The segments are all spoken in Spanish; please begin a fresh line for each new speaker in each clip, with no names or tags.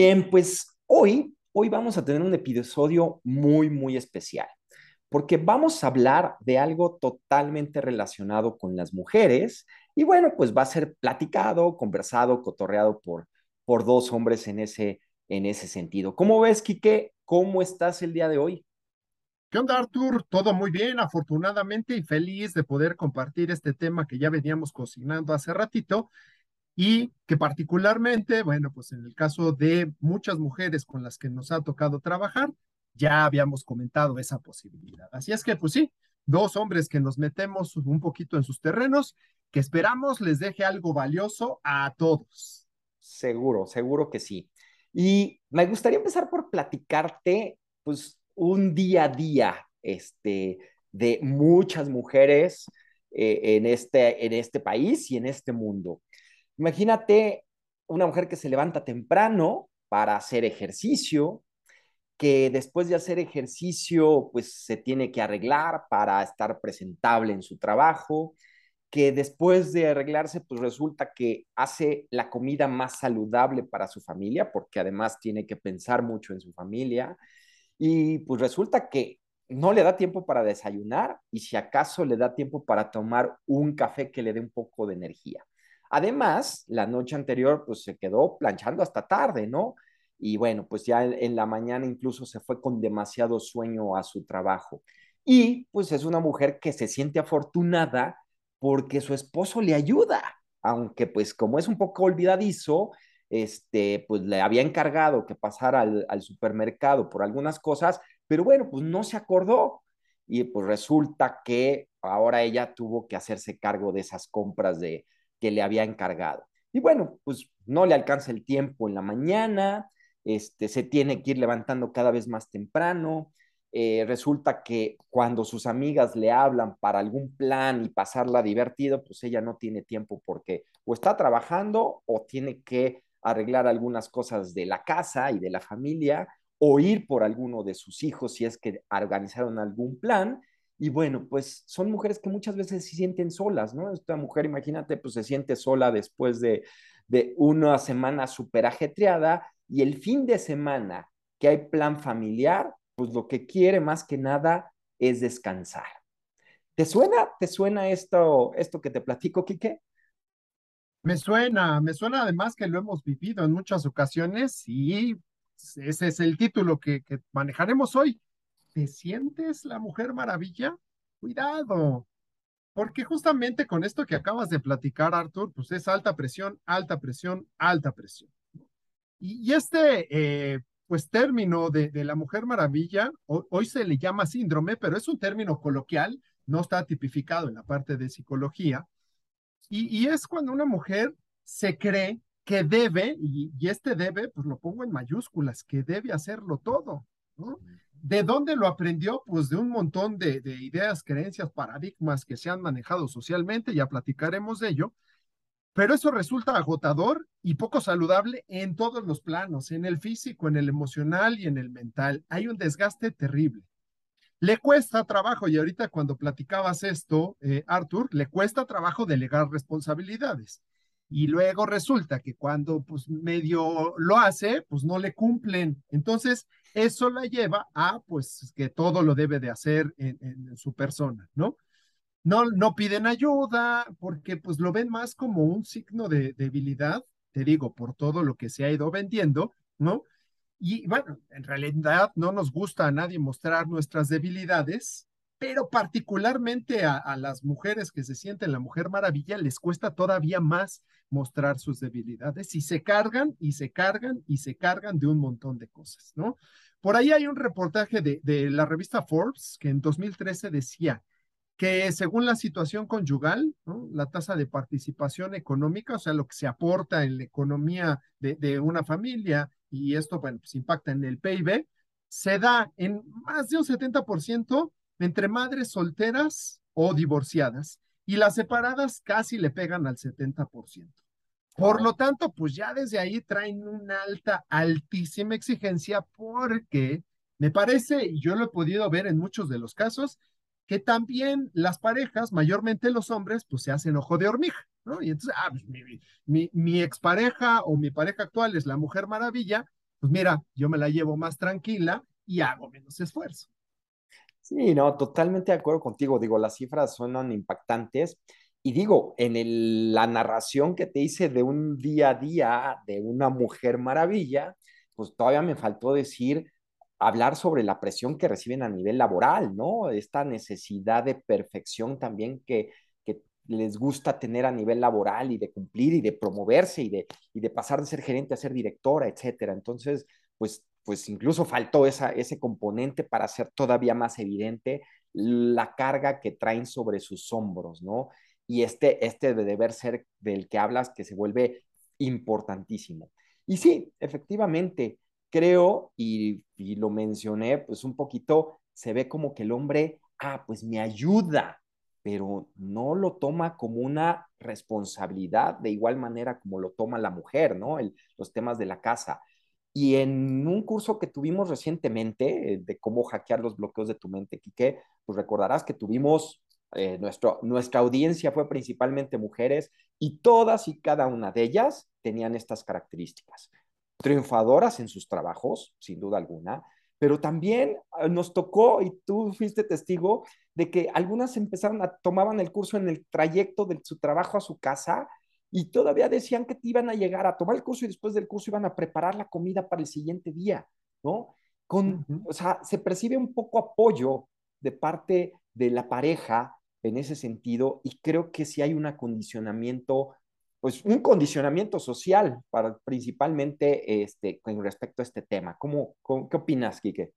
bien, pues hoy, hoy vamos a tener un episodio muy, muy especial, porque vamos a hablar de algo totalmente relacionado con las mujeres y bueno, pues va a ser platicado, conversado, cotorreado por, por dos hombres en ese, en ese sentido. ¿Cómo ves, Quique? ¿Cómo estás el día de hoy?
¿Qué onda, Artur? Todo muy bien, afortunadamente, y feliz de poder compartir este tema que ya veníamos cocinando hace ratito y que particularmente, bueno, pues en el caso de muchas mujeres con las que nos ha tocado trabajar, ya habíamos comentado esa posibilidad. Así es que, pues sí, dos hombres que nos metemos un poquito en sus terrenos, que esperamos les deje algo valioso a todos.
Seguro, seguro que sí. Y me gustaría empezar por platicarte, pues, un día a día, este, de muchas mujeres eh, en, este, en este país y en este mundo. Imagínate una mujer que se levanta temprano para hacer ejercicio, que después de hacer ejercicio, pues se tiene que arreglar para estar presentable en su trabajo, que después de arreglarse, pues resulta que hace la comida más saludable para su familia, porque además tiene que pensar mucho en su familia, y pues resulta que no le da tiempo para desayunar y si acaso le da tiempo para tomar un café que le dé un poco de energía. Además, la noche anterior, pues se quedó planchando hasta tarde, ¿no? Y bueno, pues ya en la mañana incluso se fue con demasiado sueño a su trabajo. Y pues es una mujer que se siente afortunada porque su esposo le ayuda, aunque pues como es un poco olvidadizo, este, pues le había encargado que pasara al, al supermercado por algunas cosas, pero bueno, pues no se acordó. Y pues resulta que ahora ella tuvo que hacerse cargo de esas compras de, que le había encargado. Y bueno, pues no le alcanza el tiempo en la mañana, este, se tiene que ir levantando cada vez más temprano. Eh, resulta que cuando sus amigas le hablan para algún plan y pasarla divertido, pues ella no tiene tiempo porque o está trabajando o tiene que arreglar algunas cosas de la casa y de la familia o ir por alguno de sus hijos si es que organizaron algún plan y bueno, pues son mujeres que muchas veces se sienten solas, ¿no? Esta mujer, imagínate, pues se siente sola después de, de una semana súper ajetreada y el fin de semana que hay plan familiar, pues lo que quiere más que nada es descansar. ¿Te suena, te suena esto, esto que te platico, Quique?
Me suena, me suena además que lo hemos vivido en muchas ocasiones y ese es el título que, que manejaremos hoy. ¿Te sientes la mujer maravilla? Cuidado, porque justamente con esto que acabas de platicar, Arthur, pues es alta presión, alta presión, alta presión. Y, este, eh, pues término de, la mujer maravilla, hoy se le llama síndrome, pero es un término coloquial, no está tipificado en la parte de psicología. Y, y es cuando una mujer se cree que debe, y, y, este debe, pues lo pongo en mayúsculas, que debe hacerlo todo, ¿no? ¿De dónde lo aprendió? Pues de un montón de, ideas, creencias, paradigmas que se han manejado socialmente, ya platicaremos de ello, pero eso resulta agotador y poco saludable en todos los planos, en el físico, en el emocional y en el mental. Hay un desgaste terrible. Le cuesta trabajo, y ahorita cuando platicabas esto, eh, Arthur, le cuesta trabajo delegar responsabilidades y luego resulta que cuando pues medio lo hace, pues no le cumplen. Entonces, eso la lleva a pues que todo lo debe de hacer en, su persona, ¿no? No, no piden ayuda porque pues lo ven más como un signo de debilidad, te digo, por todo lo que se ha ido vendiendo, ¿no? Y bueno, en realidad no nos gusta a nadie mostrar nuestras debilidades, pero particularmente a, las mujeres que se sienten la mujer maravilla les cuesta todavía más mostrar sus debilidades y se cargan y se cargan y se cargan de un montón de cosas, ¿no? Por ahí hay un reportaje de, la revista Forbes que en 2013 decía que según la situación conyugal, ¿no? la tasa de participación económica, o sea, lo que se aporta en la economía de, de una familia, y esto, bueno, pues impacta en el PIB, se da en más de un 70% entre madres solteras o divorciadas y las separadas casi le pegan al 70%. Por lo tanto, pues ya desde ahí traen una alta, altísima exigencia porque me parece, y yo lo he podido ver en muchos de los casos, que también las parejas, mayormente los hombres, pues se hacen ojo de hormiga, ¿no? Y entonces, ah, pues mi, mi, mi expareja o mi pareja actual es la mujer maravilla, pues mira, yo me la llevo más tranquila y hago menos esfuerzo.
Sí, no, totalmente de acuerdo contigo. Digo, las cifras suenan impactantes. Y digo, en el, la narración que te hice de un día a día de una mujer maravilla, pues todavía me faltó decir, hablar sobre la presión que reciben a nivel laboral, ¿no? Esta necesidad de perfección también que, que les gusta tener a nivel laboral y de cumplir y de promoverse y de, y de pasar de ser gerente a ser directora, etcétera. Entonces, pues pues incluso faltó ese componente para hacer todavía más evidente la carga que traen sobre sus hombros, ¿no? Y este, este de deber ser del que hablas que se vuelve importantísimo. Y sí, efectivamente, creo, y, y lo mencioné, pues un poquito, se ve como que el hombre, ah, pues me ayuda, pero no lo toma como una responsabilidad de igual manera como lo toma la mujer, ¿no? El, los temas de la casa. Y en un curso que tuvimos recientemente eh, de cómo hackear los bloqueos de tu mente, Quique, pues recordarás que tuvimos, eh, nuestra audiencia fue principalmente mujeres y todas y cada una de ellas tenían estas características. Triunfadoras en sus trabajos, sin duda alguna, pero también ah, nos tocó, y tú fuiste testigo, de que algunas empezaron a, tomaban el curso en el trayecto de su trabajo a su casa y todavía decían que te iban a llegar a tomar el curso y después del curso iban a preparar la comida para el siguiente día, ¿no? Con, O sea, se percibe un poco apoyo de parte de la pareja en ese sentido y creo que sí hay un acondicionamiento, pues un condicionamiento social para principalmente este, con respecto a este tema. ¿Cómo, cómo qué opinas, Quique?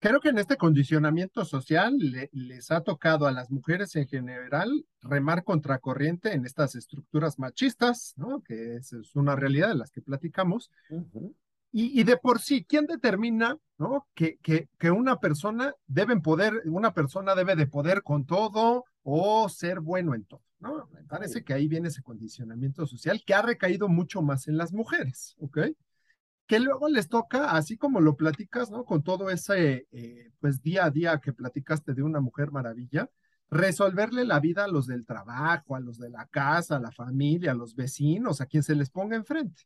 Creo que en este condicionamiento social les ha tocado a las mujeres en general remar contracorriente en estas estructuras machistas, ¿no? Que es, una realidad de las que platicamos. y, y, de por sí, ¿quién determina, ¿no? Que, que, que una persona debe poder, una persona debe de poder con todo o ser bueno en todo, ¿no? Me parece que ahí viene ese condicionamiento social que ha recaído mucho más en las mujeres, ¿ok? Que luego les toca, así como lo platicas, ¿no? Con todo ese, eh, pues, día a día que platicaste de una mujer maravilla, resolverle la vida a los del trabajo, a los de la casa, a la familia, a los vecinos, a quien se les ponga enfrente.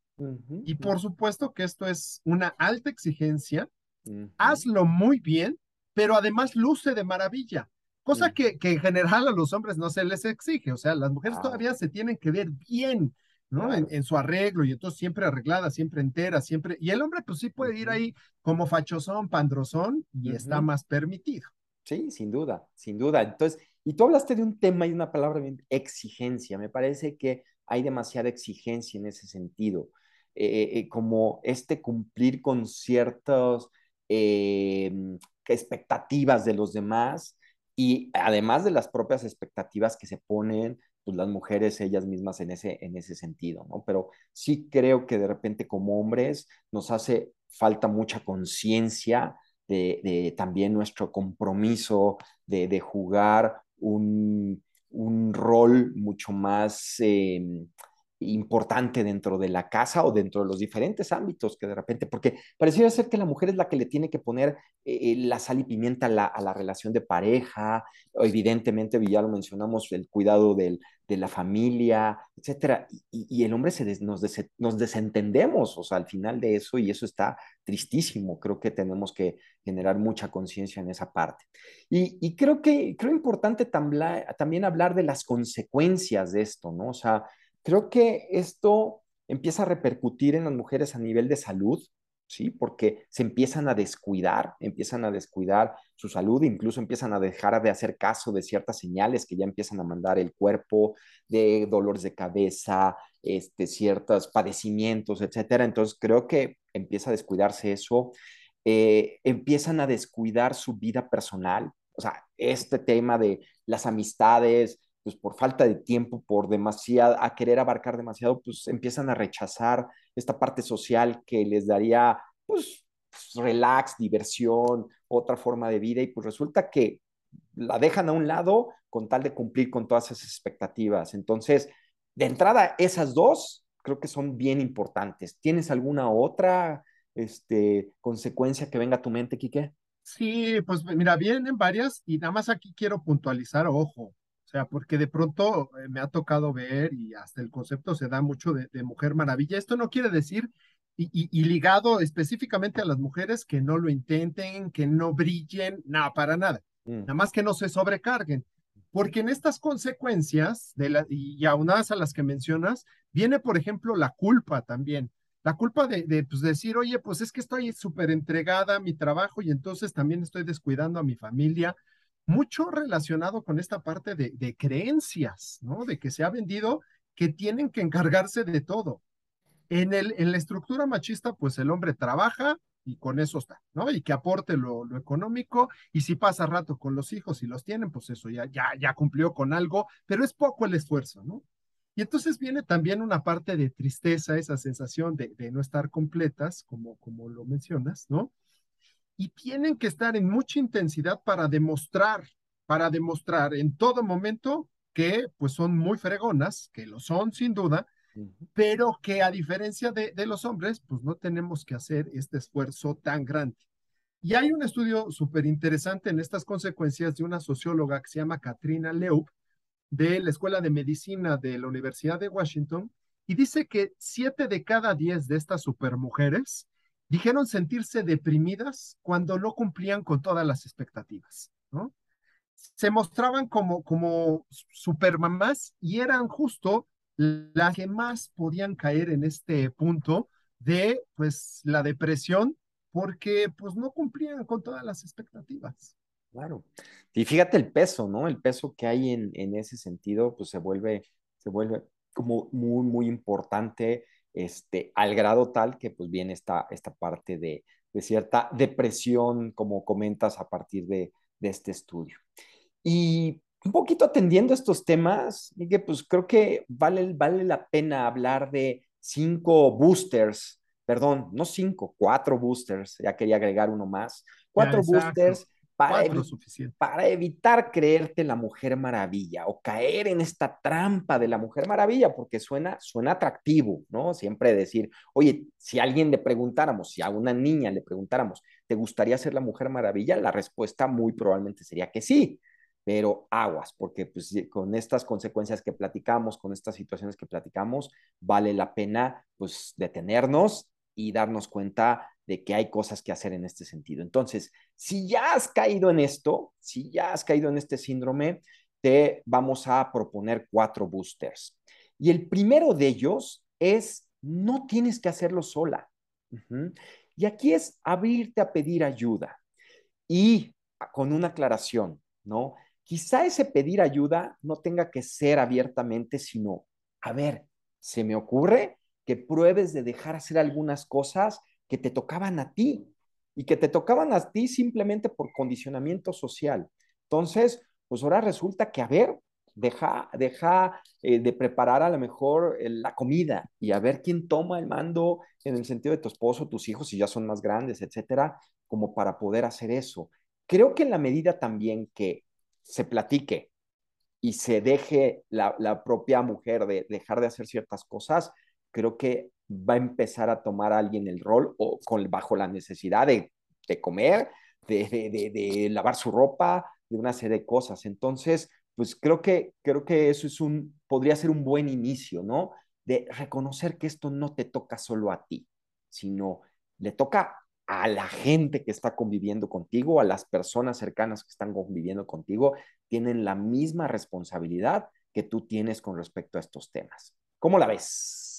y por supuesto que esto es una alta exigencia, hazlo muy bien, pero además luce de maravilla, cosa que, que, en general a los hombres no se les exige, o sea, las mujeres todavía se tienen que ver bien, ¿no? En, su arreglo, y entonces siempre arreglada, siempre entera, siempre. Y el hombre, pues sí puede ir ahí como fachosón, pandrosón, y está más permitido.
Sí, sin duda, sin duda. Entonces, y tú hablaste de un tema y una palabra, exigencia. Me parece que hay demasiada exigencia en ese sentido. Eh, eh, como este cumplir con ciertas expectativas de los demás y además de las propias expectativas que se ponen pues, las mujeres ellas mismas en ese, en ese sentido, ¿no? Pero sí creo que de repente como hombres nos hace falta mucha conciencia de, también nuestro compromiso de, de jugar un, un, rol mucho más... Eh, importante dentro de la casa o dentro de los diferentes ámbitos que de repente, porque pareciera ser que la mujer es la que le tiene que poner eh, la sal y pimienta a la, relación de pareja, evidentemente, ya lo mencionamos, el cuidado del, de la familia, etcétera, y, el hombre se nos desentendemos, o sea, al final de eso, y eso está tristísimo, creo que tenemos que generar mucha conciencia en esa parte. Y, y, creo que, creo importante también hablar de las consecuencias de esto, ¿no? O sea, Creo que esto empieza a repercutir en las mujeres a nivel de salud, ¿sí? Porque se empiezan a descuidar, empiezan a descuidar su salud, incluso empiezan a dejar de hacer caso de ciertas señales que ya empiezan a mandar el cuerpo, de dolores de cabeza, este, ciertos padecimientos, etcétera. Entonces creo que empieza a descuidarse eso, eh, empiezan a descuidar su vida personal, o sea, este tema de las amistades, pues por falta de tiempo, por demasiado, a querer abarcar demasiado, pues empiezan a rechazar esta parte social que les daría, pues, relax, diversión, otra forma de vida, y pues resulta que la dejan a un lado con tal de cumplir con todas esas expectativas. Entonces, de entrada, esas dos creo que son bien importantes. ¿Tienes alguna otra este, consecuencia que venga a tu mente, Quique?
Sí, pues mira, vienen varias y nada más aquí quiero puntualizar, ojo, sea, porque de pronto eh, me ha tocado ver y hasta el concepto se da mucho de, Mujer Maravilla. Esto no quiere decir y, ligado específicamente a las mujeres que no lo intenten, que no brillen, nada, para nada. Mm. Nada más que no se sobrecarguen. Porque en estas consecuencias, de la, y aunadas a las que mencionas, viene, por ejemplo, la culpa también. La culpa de, de pues, decir, oye, pues es que estoy súper entregada a mi trabajo y entonces también estoy descuidando a mi familia. Mucho relacionado con esta parte de, creencias, ¿no? De que se ha vendido que tienen que encargarse de todo. En, el, en la estructura machista, pues el hombre trabaja y con eso está, ¿no? Y que aporte lo, lo económico y si pasa rato con los hijos y los tienen, pues eso ya, ya, ya cumplió con algo, pero es poco el esfuerzo, ¿no? Y entonces viene también una parte de tristeza, esa sensación de, de, no estar completas, como, como lo mencionas, ¿no? Y tienen que estar en mucha intensidad para demostrar, para demostrar en todo momento que pues son muy fregonas, que lo son sin duda, pero que a diferencia de, los hombres, pues no tenemos que hacer este esfuerzo tan grande. Y hay un estudio súper interesante en estas consecuencias de una socióloga que se llama Katrina Leub, de la Escuela de Medicina de la Universidad de Washington, y dice que siete de cada diez de estas supermujeres dijeron sentirse deprimidas cuando no cumplían con todas las expectativas, ¿no? Se mostraban como, como supermamás y eran justo las que más podían caer en este punto de pues la depresión porque pues no cumplían con todas las expectativas.
Claro. Y fíjate el peso, ¿no? El peso que hay en, en ese sentido, pues se vuelve, se vuelve como muy, muy importante, este, al grado tal que pues viene esta, esta parte de, de cierta depresión, como comentas a partir de, de este estudio. Y un poquito atendiendo estos temas, que pues creo que vale, vale la pena hablar de cinco boosters, perdón, no cinco, cuatro boosters, ya quería agregar uno más, cuatro boosters para, para, evitar creerte la Mujer Maravilla o caer en esta trampa de la Mujer Maravilla, porque suena, suena atractivo, ¿no? Siempre decir, oye, si a alguien le preguntáramos, si a una niña le preguntáramos, ¿te gustaría ser la Mujer Maravilla? La respuesta muy probablemente sería que sí pero aguas, porque pues, con estas consecuencias que platicamos, con estas situaciones que platicamos, vale la pena pues detenernos y darnos cuenta de que hay cosas que hacer en este sentido. Entonces, si ya has caído en esto, si ya has caído en este síndrome, te vamos a proponer cuatro boosters. Y el primero de ellos es, no tienes que hacerlo sola. Y aquí es abrirte a pedir ayuda. Y con una aclaración, ¿no? quizá ese pedir ayuda no tenga que ser abiertamente, sino, a ver, se me ocurre que pruebes de dejar hacer algunas cosas que te tocaban a ti y que te tocaban a ti simplemente por condicionamiento social. Entonces, pues ahora resulta que, a ver, deja, deja eh, de preparar a lo mejor la comida y a ver quién toma el mando en el sentido de tu esposo, tus hijos, si ya son más grandes, etcétera, como para poder hacer eso. Creo que en la medida también que se platique y se deje la, propia mujer de dejar de hacer ciertas cosas, creo que va a empezar a tomar a alguien el rol o con, bajo la necesidad de, comer, de, lavar su ropa, de una serie de cosas. Entonces, pues creo que, creo que eso es un, podría ser un buen inicio, ¿no? De reconocer que esto no te toca solo a ti, sino le toca a la gente que está conviviendo contigo, a las personas cercanas que están conviviendo contigo, tienen la misma responsabilidad que tú tienes con respecto a estos temas. ¿Cómo la ves?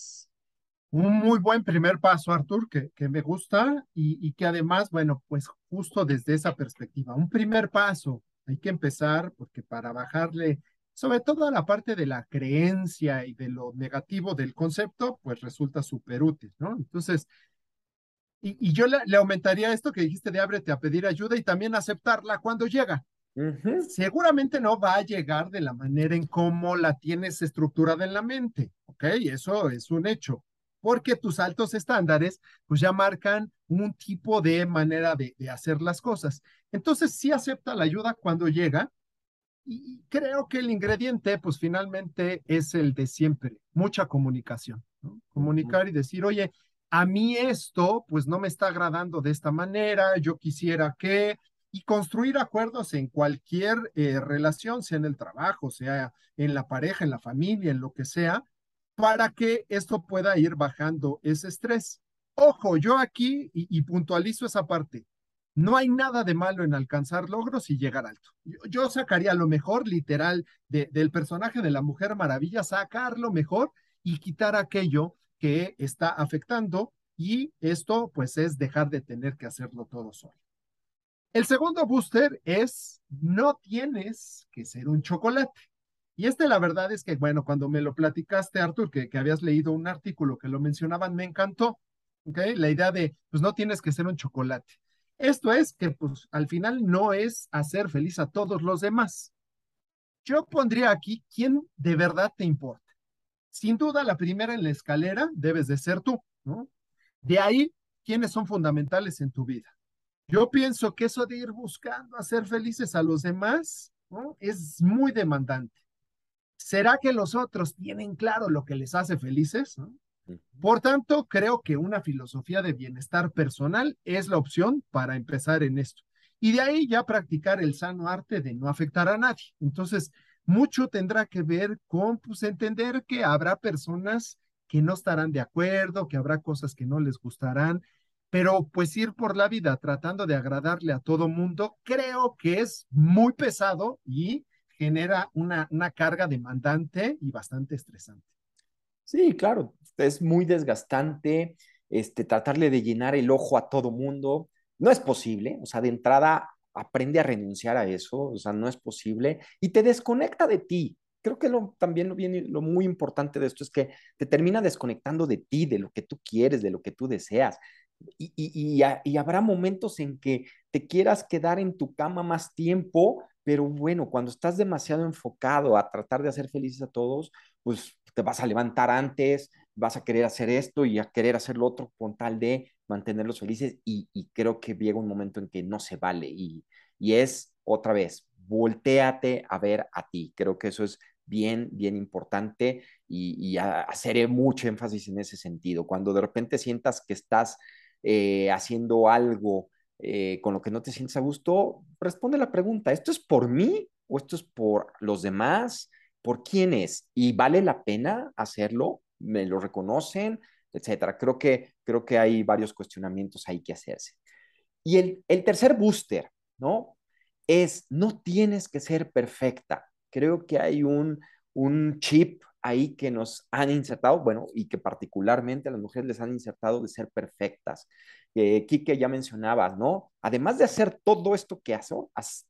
Un muy buen primer paso, Artur, que, que me gusta y, y que además, bueno, pues justo desde esa perspectiva, un primer paso, hay que empezar porque para bajarle sobre todo a la parte de la creencia y de lo negativo del concepto, pues resulta súper útil, ¿no? Entonces, y, yo le, aumentaría esto que dijiste de ábrete a pedir ayuda y también aceptarla cuando llega. Seguramente no va a llegar de la manera en cómo la tienes estructurada en la mente, ¿ok? Eso es un hecho, porque tus altos estándares pues ya marcan un tipo de manera de, hacer las cosas. Entonces sí acepta la ayuda cuando llega y creo que el ingrediente pues finalmente es el de siempre, mucha comunicación, ¿no? Comunicar y decir, oye, a mí esto pues no me está agradando de esta manera, yo quisiera que, y construir acuerdos en cualquier eh, relación, sea en el trabajo, sea en la pareja, en la familia, en lo que sea, para que esto pueda ir bajando ese estrés. Ojo, yo aquí, y, puntualizo esa parte, no hay nada de malo en alcanzar logros y llegar alto. Yo, sacaría lo mejor, literal, del personaje de la Mujer Maravilla, sacar lo mejor y quitar aquello que está afectando y esto pues es dejar de tener que hacerlo todo solo. El segundo booster es no tienes que ser un chocolate. Y este la verdad es que, bueno, cuando me lo platicaste, Arthur, que, habías leído un artículo que lo mencionaban, me encantó. ¿okay? La idea de, pues no tienes que ser un chocolate. Esto es que, pues al final no es hacer feliz a todos los demás. Yo pondría aquí quién de verdad te importa. Sin duda, la primera en la escalera debes de ser tú, ¿no? De ahí, quiénes son fundamentales en tu vida. Yo pienso que eso de ir buscando hacer felices a los demás ¿no? es muy demandante. ¿Será que los otros tienen claro lo que les hace felices? Por tanto, creo que una filosofía de bienestar personal es la opción para empezar en esto. Y de ahí ya practicar el sano arte de no afectar a nadie. Entonces, mucho tendrá que ver con pues, entender que habrá personas que no estarán de acuerdo, que habrá cosas que no les gustarán, pero pues ir por la vida tratando de agradarle a todo mundo, creo que es muy pesado y genera una, una carga demandante y bastante estresante.
Sí, claro, es muy desgastante este, tratarle de llenar el ojo a todo mundo. No es posible, o sea, de entrada aprende a renunciar a eso, o sea, no es posible y te desconecta de ti. Creo que lo, también lo, bien, lo muy importante de esto es que te termina desconectando de ti, de lo que tú quieres, de lo que tú deseas. Y, y, y, habrá momentos en que te quieras quedar en tu cama más tiempo, pero bueno, cuando estás demasiado enfocado a tratar de hacer felices a todos, pues te vas a levantar antes, vas a querer hacer esto y a querer hacer lo otro con tal de mantenerlos felices y, creo que llega un momento en que no se vale y, y es otra vez, volteate a ver a ti. Creo que eso es bien, bien importante y, y haceré mucho énfasis en ese sentido. Cuando de repente sientas que estás eh, haciendo algo eh, con lo que no te sientes a gusto, responde la pregunta, ¿esto es por mí o esto es por los demás? ¿Por quién es? ¿Y vale la pena hacerlo? ¿Me lo reconocen? Etcétera. Creo que, creo que hay varios cuestionamientos ahí que hacerse. Y el, el tercer booster, ¿no? Es, no tienes que ser perfecta. Creo que hay un, un chip ahí que nos han insertado, bueno, y que particularmente a las mujeres les han insertado de ser perfectas. Eh, Quique ya mencionabas, ¿no? Además de hacer todo esto que hace,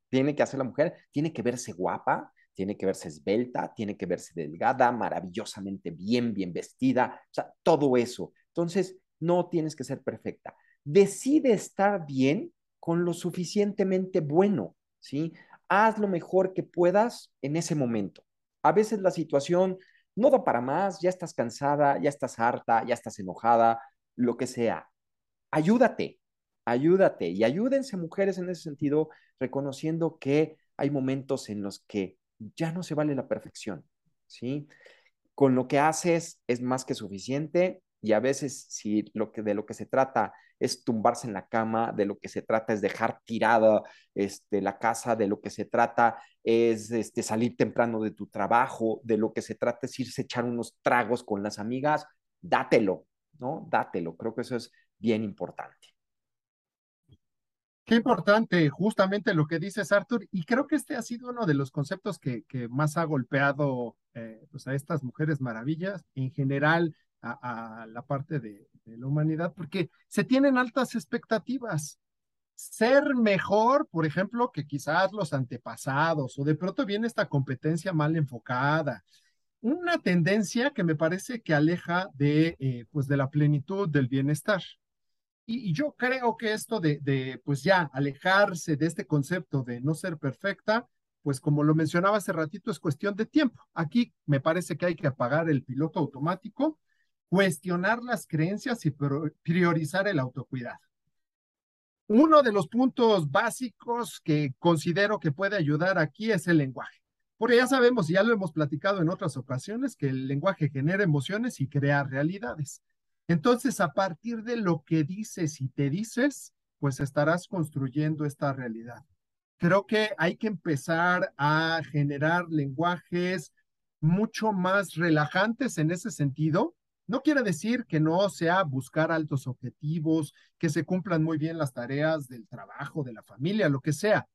tiene que hacer la mujer, tiene que verse guapa, tiene que verse esbelta, tiene que verse delgada, maravillosamente bien, bien vestida, o sea, todo eso. Entonces, no tienes que ser perfecta. Decide estar bien con lo suficientemente bueno, ¿sí? Haz lo mejor que puedas en ese momento. A veces la situación no da para más, ya estás cansada, ya estás harta, ya estás enojada, lo que sea. Ayúdate, ayúdate y ayúdense mujeres en ese sentido, reconociendo que hay momentos en los que ya no se vale la perfección, ¿sí? Con lo que haces es más que suficiente y a veces si lo que, de lo que se trata es tumbarse en la cama, de lo que se trata es dejar tirada este, la casa, de lo que se trata es este, salir temprano de tu trabajo, de lo que se trata es irse a echar unos tragos con las amigas, dátelo, ¿no? Dátelo, creo que eso es bien importante.
Qué importante, justamente lo que dices, Arthur, y creo que este ha sido uno de los conceptos que, más ha golpeado eh, pues a estas mujeres maravillas, en general a, la parte de, la humanidad, porque se tienen altas expectativas. Ser mejor, por ejemplo, que quizás los antepasados, o de pronto viene esta competencia mal enfocada, una tendencia que me parece que aleja de, eh, pues de la plenitud del bienestar. Y, yo creo que esto de, pues ya, alejarse de este concepto de no ser perfecta, pues como lo mencionaba hace ratito, es cuestión de tiempo. Aquí me parece que hay que apagar el piloto automático cuestionar las creencias y priorizar el autocuidado. Uno de los puntos básicos que considero que puede ayudar aquí es el lenguaje. Porque ya sabemos, y ya lo hemos platicado en otras ocasiones, que el lenguaje genera emociones y crea realidades. Entonces, a partir de lo que dices y te dices, pues estarás construyendo esta realidad. Creo que hay que empezar a generar lenguajes mucho más relajantes en ese sentido, No quiere decir que no sea buscar altos objetivos, que se cumplan muy bien las tareas del trabajo, de la familia, lo que sea,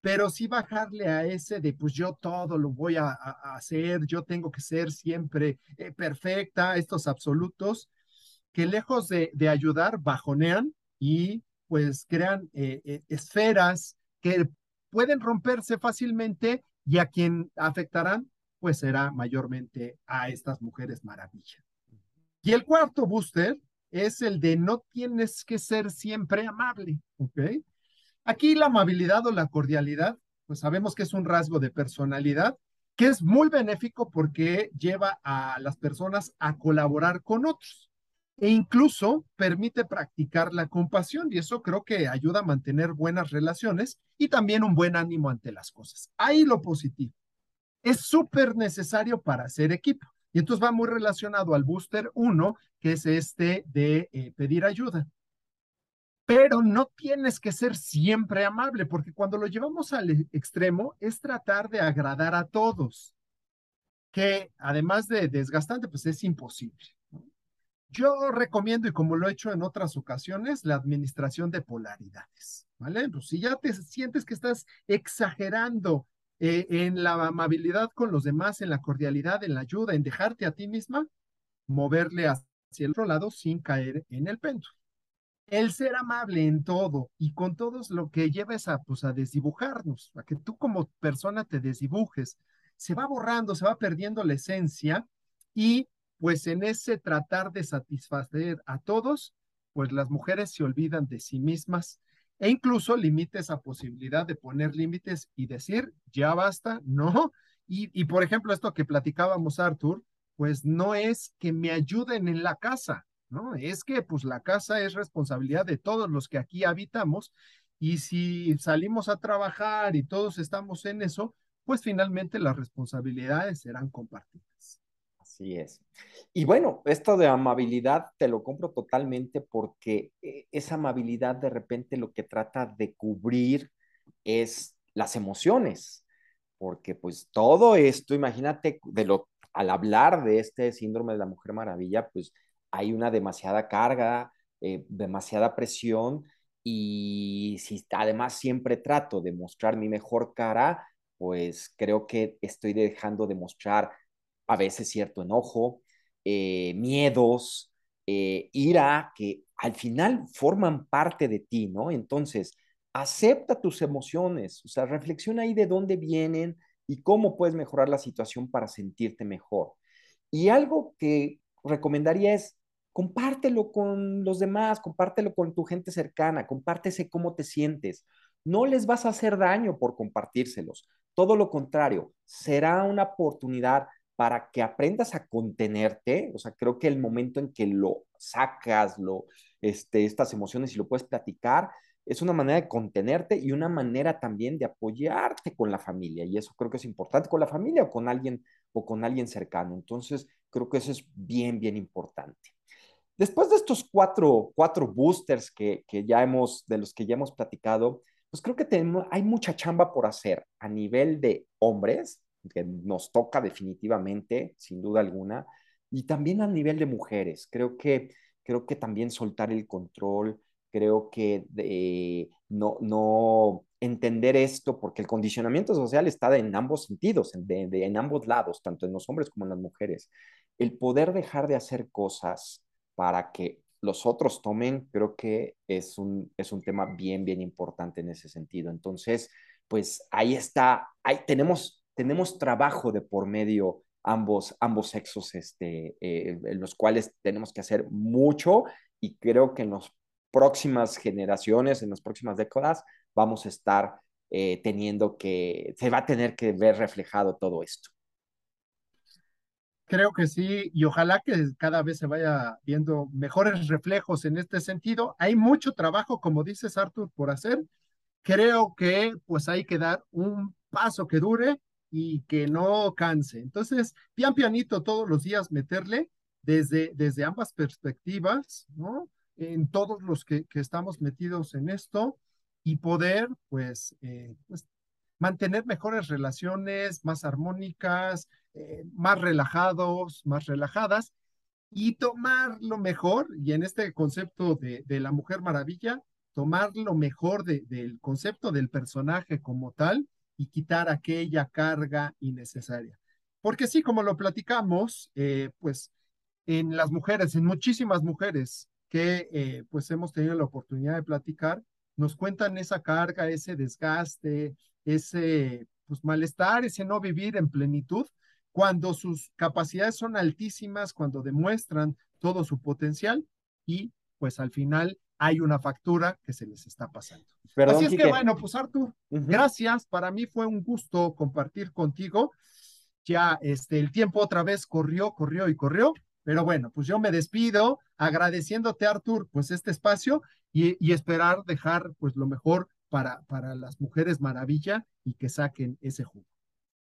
pero sí bajarle a ese de pues yo todo lo voy a, hacer, yo tengo que ser siempre eh, perfecta, estos absolutos, que lejos de, de ayudar, bajonean y pues crean eh, eh, esferas que pueden romperse fácilmente y a quien afectarán, pues será mayormente a estas mujeres maravilla. Y el cuarto booster es el de no tienes que ser siempre amable, ¿ok? Aquí la amabilidad o la cordialidad, pues sabemos que es un rasgo de personalidad que es muy benéfico porque lleva a las personas a colaborar con otros e incluso permite practicar la compasión y eso creo que ayuda a mantener buenas relaciones y también un buen ánimo ante las cosas. Ahí lo positivo. Es súper necesario para hacer equipo. Y entonces va muy relacionado al booster 1, que es este de eh, pedir ayuda. Pero no tienes que ser siempre amable, porque cuando lo llevamos al e, extremo es tratar de agradar a todos, que además de desgastante, pues es imposible. Yo recomiendo, y como lo he hecho en otras ocasiones, la administración de polaridades, ¿vale? Pues si ya te sientes que estás exagerando eh, en la amabilidad con los demás, en la cordialidad, en la ayuda, en dejarte a ti misma, moverle hacia el otro lado sin caer en el péndulo. El ser amable en todo y con todos lo que lleva es a, pues, a desdibujarnos, a que tú como persona te desdibujes, se va borrando, se va perdiendo la esencia y pues en ese tratar de satisfacer a todos, pues las mujeres se olvidan de sí mismas e incluso limita esa posibilidad de poner límites y decir, ya basta, no. Y, y por ejemplo, esto que platicábamos, Arthur, pues no es que me ayuden en la casa, ¿no? Es que pues la casa es responsabilidad de todos los que aquí habitamos y si salimos a trabajar y todos estamos en eso, pues finalmente las responsabilidades serán compartidas.
Así es. Y bueno, esto de amabilidad te lo compro totalmente porque eh, esa amabilidad de repente lo que trata de cubrir es las emociones, porque pues todo esto, imagínate, al hablar de este síndrome de la Mujer Maravilla, pues hay una demasiada carga, eh, demasiada presión y si además siempre trato de mostrar mi mejor cara, pues creo que estoy dejando de mostrar a veces cierto enojo, eh, miedos, eh, ira, que al final forman parte de ti, ¿no? Entonces, acepta tus emociones, o sea, reflexiona ahí de dónde vienen y cómo puedes mejorar la situación para sentirte mejor. Y algo que recomendaría es, compártelo con los demás, compártelo con tu gente cercana, compártese cómo te sientes. No les vas a hacer daño por compartírselos. Todo lo contrario, será una oportunidad para que aprendas a contenerte, o sea, creo que el momento en que lo sacas, lo, este, estas emociones y lo puedes platicar, es una manera de contenerte y una manera también de apoyarte con la familia. Y eso creo que es importante con la familia o con alguien o con alguien cercano. Entonces, creo que eso es bien, bien importante. Después de estos cuatro, cuatro boosters que, que ya hemos, de los que ya hemos platicado, pues creo que tenemos, hay mucha chamba por hacer a nivel de hombres, que nos toca definitivamente, sin duda alguna, y también a nivel de mujeres. Creo que, creo que también soltar el control, creo que no, no entender esto, porque el condicionamiento social está en ambos sentidos, en ambos lados, tanto en los hombres como en las mujeres. El poder dejar de hacer cosas para que los otros tomen, creo que es un, es un tema bien, bien importante en ese sentido. Entonces, pues ahí está, ahí tenemos tenemos trabajo de por medio ambos, ambos sexos, este, eh, en los cuales tenemos que hacer mucho y creo que en las próximas generaciones, en las próximas décadas, vamos a estar eh, teniendo que, se va a tener que ver reflejado todo esto.
Creo que sí, y ojalá que cada vez se vaya viendo mejores reflejos en este sentido. Hay mucho trabajo, como dices, Arthur, por hacer. Creo que pues hay que dar un paso que dure y que no canse. Entonces, pian pianito todos los días meterle desde, desde ambas perspectivas, ¿no? En todos los que, que estamos metidos en esto y poder, pues, eh, pues, mantener mejores relaciones, más armónicas, eh, más relajados, más relajadas. y tomar lo mejor, y en este concepto de, de la Mujer Maravilla, tomar lo mejor de, del concepto del personaje como tal y quitar aquella carga innecesaria. Porque sí, como lo platicamos, eh, pues en las mujeres, en muchísimas mujeres que eh, pues hemos tenido la oportunidad de platicar, nos cuentan esa carga, ese desgaste, ese pues, malestar, ese no vivir en plenitud, cuando sus capacidades son altísimas, cuando demuestran todo su potencial y pues al final hay una factura que se les está pasando. Así es que bueno, pues Artur, gracias. Para mí fue un gusto compartir contigo. Ya este, el tiempo otra vez corrió, corrió y corrió. Pero bueno, pues yo me despido agradeciéndote, Artur, pues este espacio y, y esperar dejar pues lo mejor para, para las mujeres maravilla y que saquen ese jugo.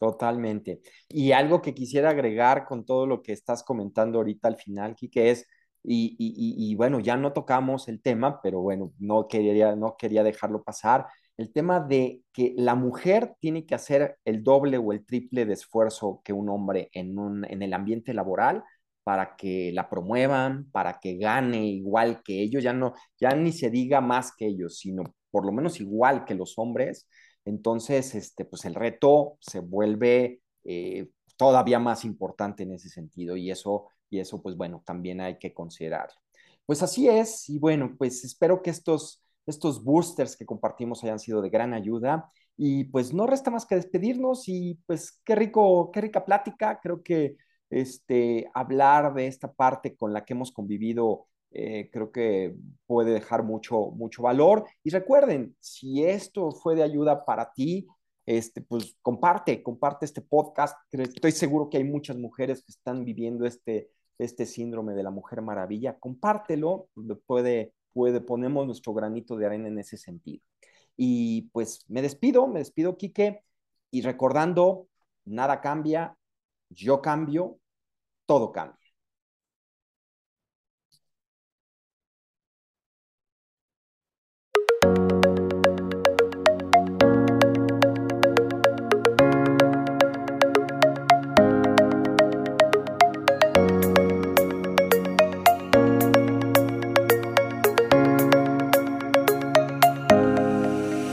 Totalmente. Y algo que quisiera agregar con todo lo que estás comentando ahorita al final, Kike, es, y, bueno, ya no tocamos el tema, pero bueno, no quería, no quería dejarlo pasar, el tema de que la mujer tiene que hacer el doble o el triple de esfuerzo que un hombre en el ambiente laboral para que la promuevan, para que gane igual que ellos, ya no, ya ni se diga más que ellos, sino por lo menos igual que los hombres, entonces, este, pues el reto se vuelve eh, todavía más importante en ese sentido y eso, y eso, pues bueno, también hay que considerarlo. Pues así es, y bueno, pues espero que estos, estos boosters que compartimos hayan sido de gran ayuda y pues no resta más que despedirnos y pues qué rico, qué rica plática, creo que este, hablar de esta parte con la que hemos convivido eh, creo que puede dejar mucho, mucho valor. Y recuerden, si esto fue de ayuda para ti, este, pues comparte, comparte este podcast. Estoy seguro que hay muchas mujeres que están viviendo este, este síndrome de la mujer maravilla. Compártelo, puede, puede, ponemos nuestro granito de arena en ese sentido. Y pues me despido, me despido, Quique, y recordando, nada cambia, yo cambio, todo cambia.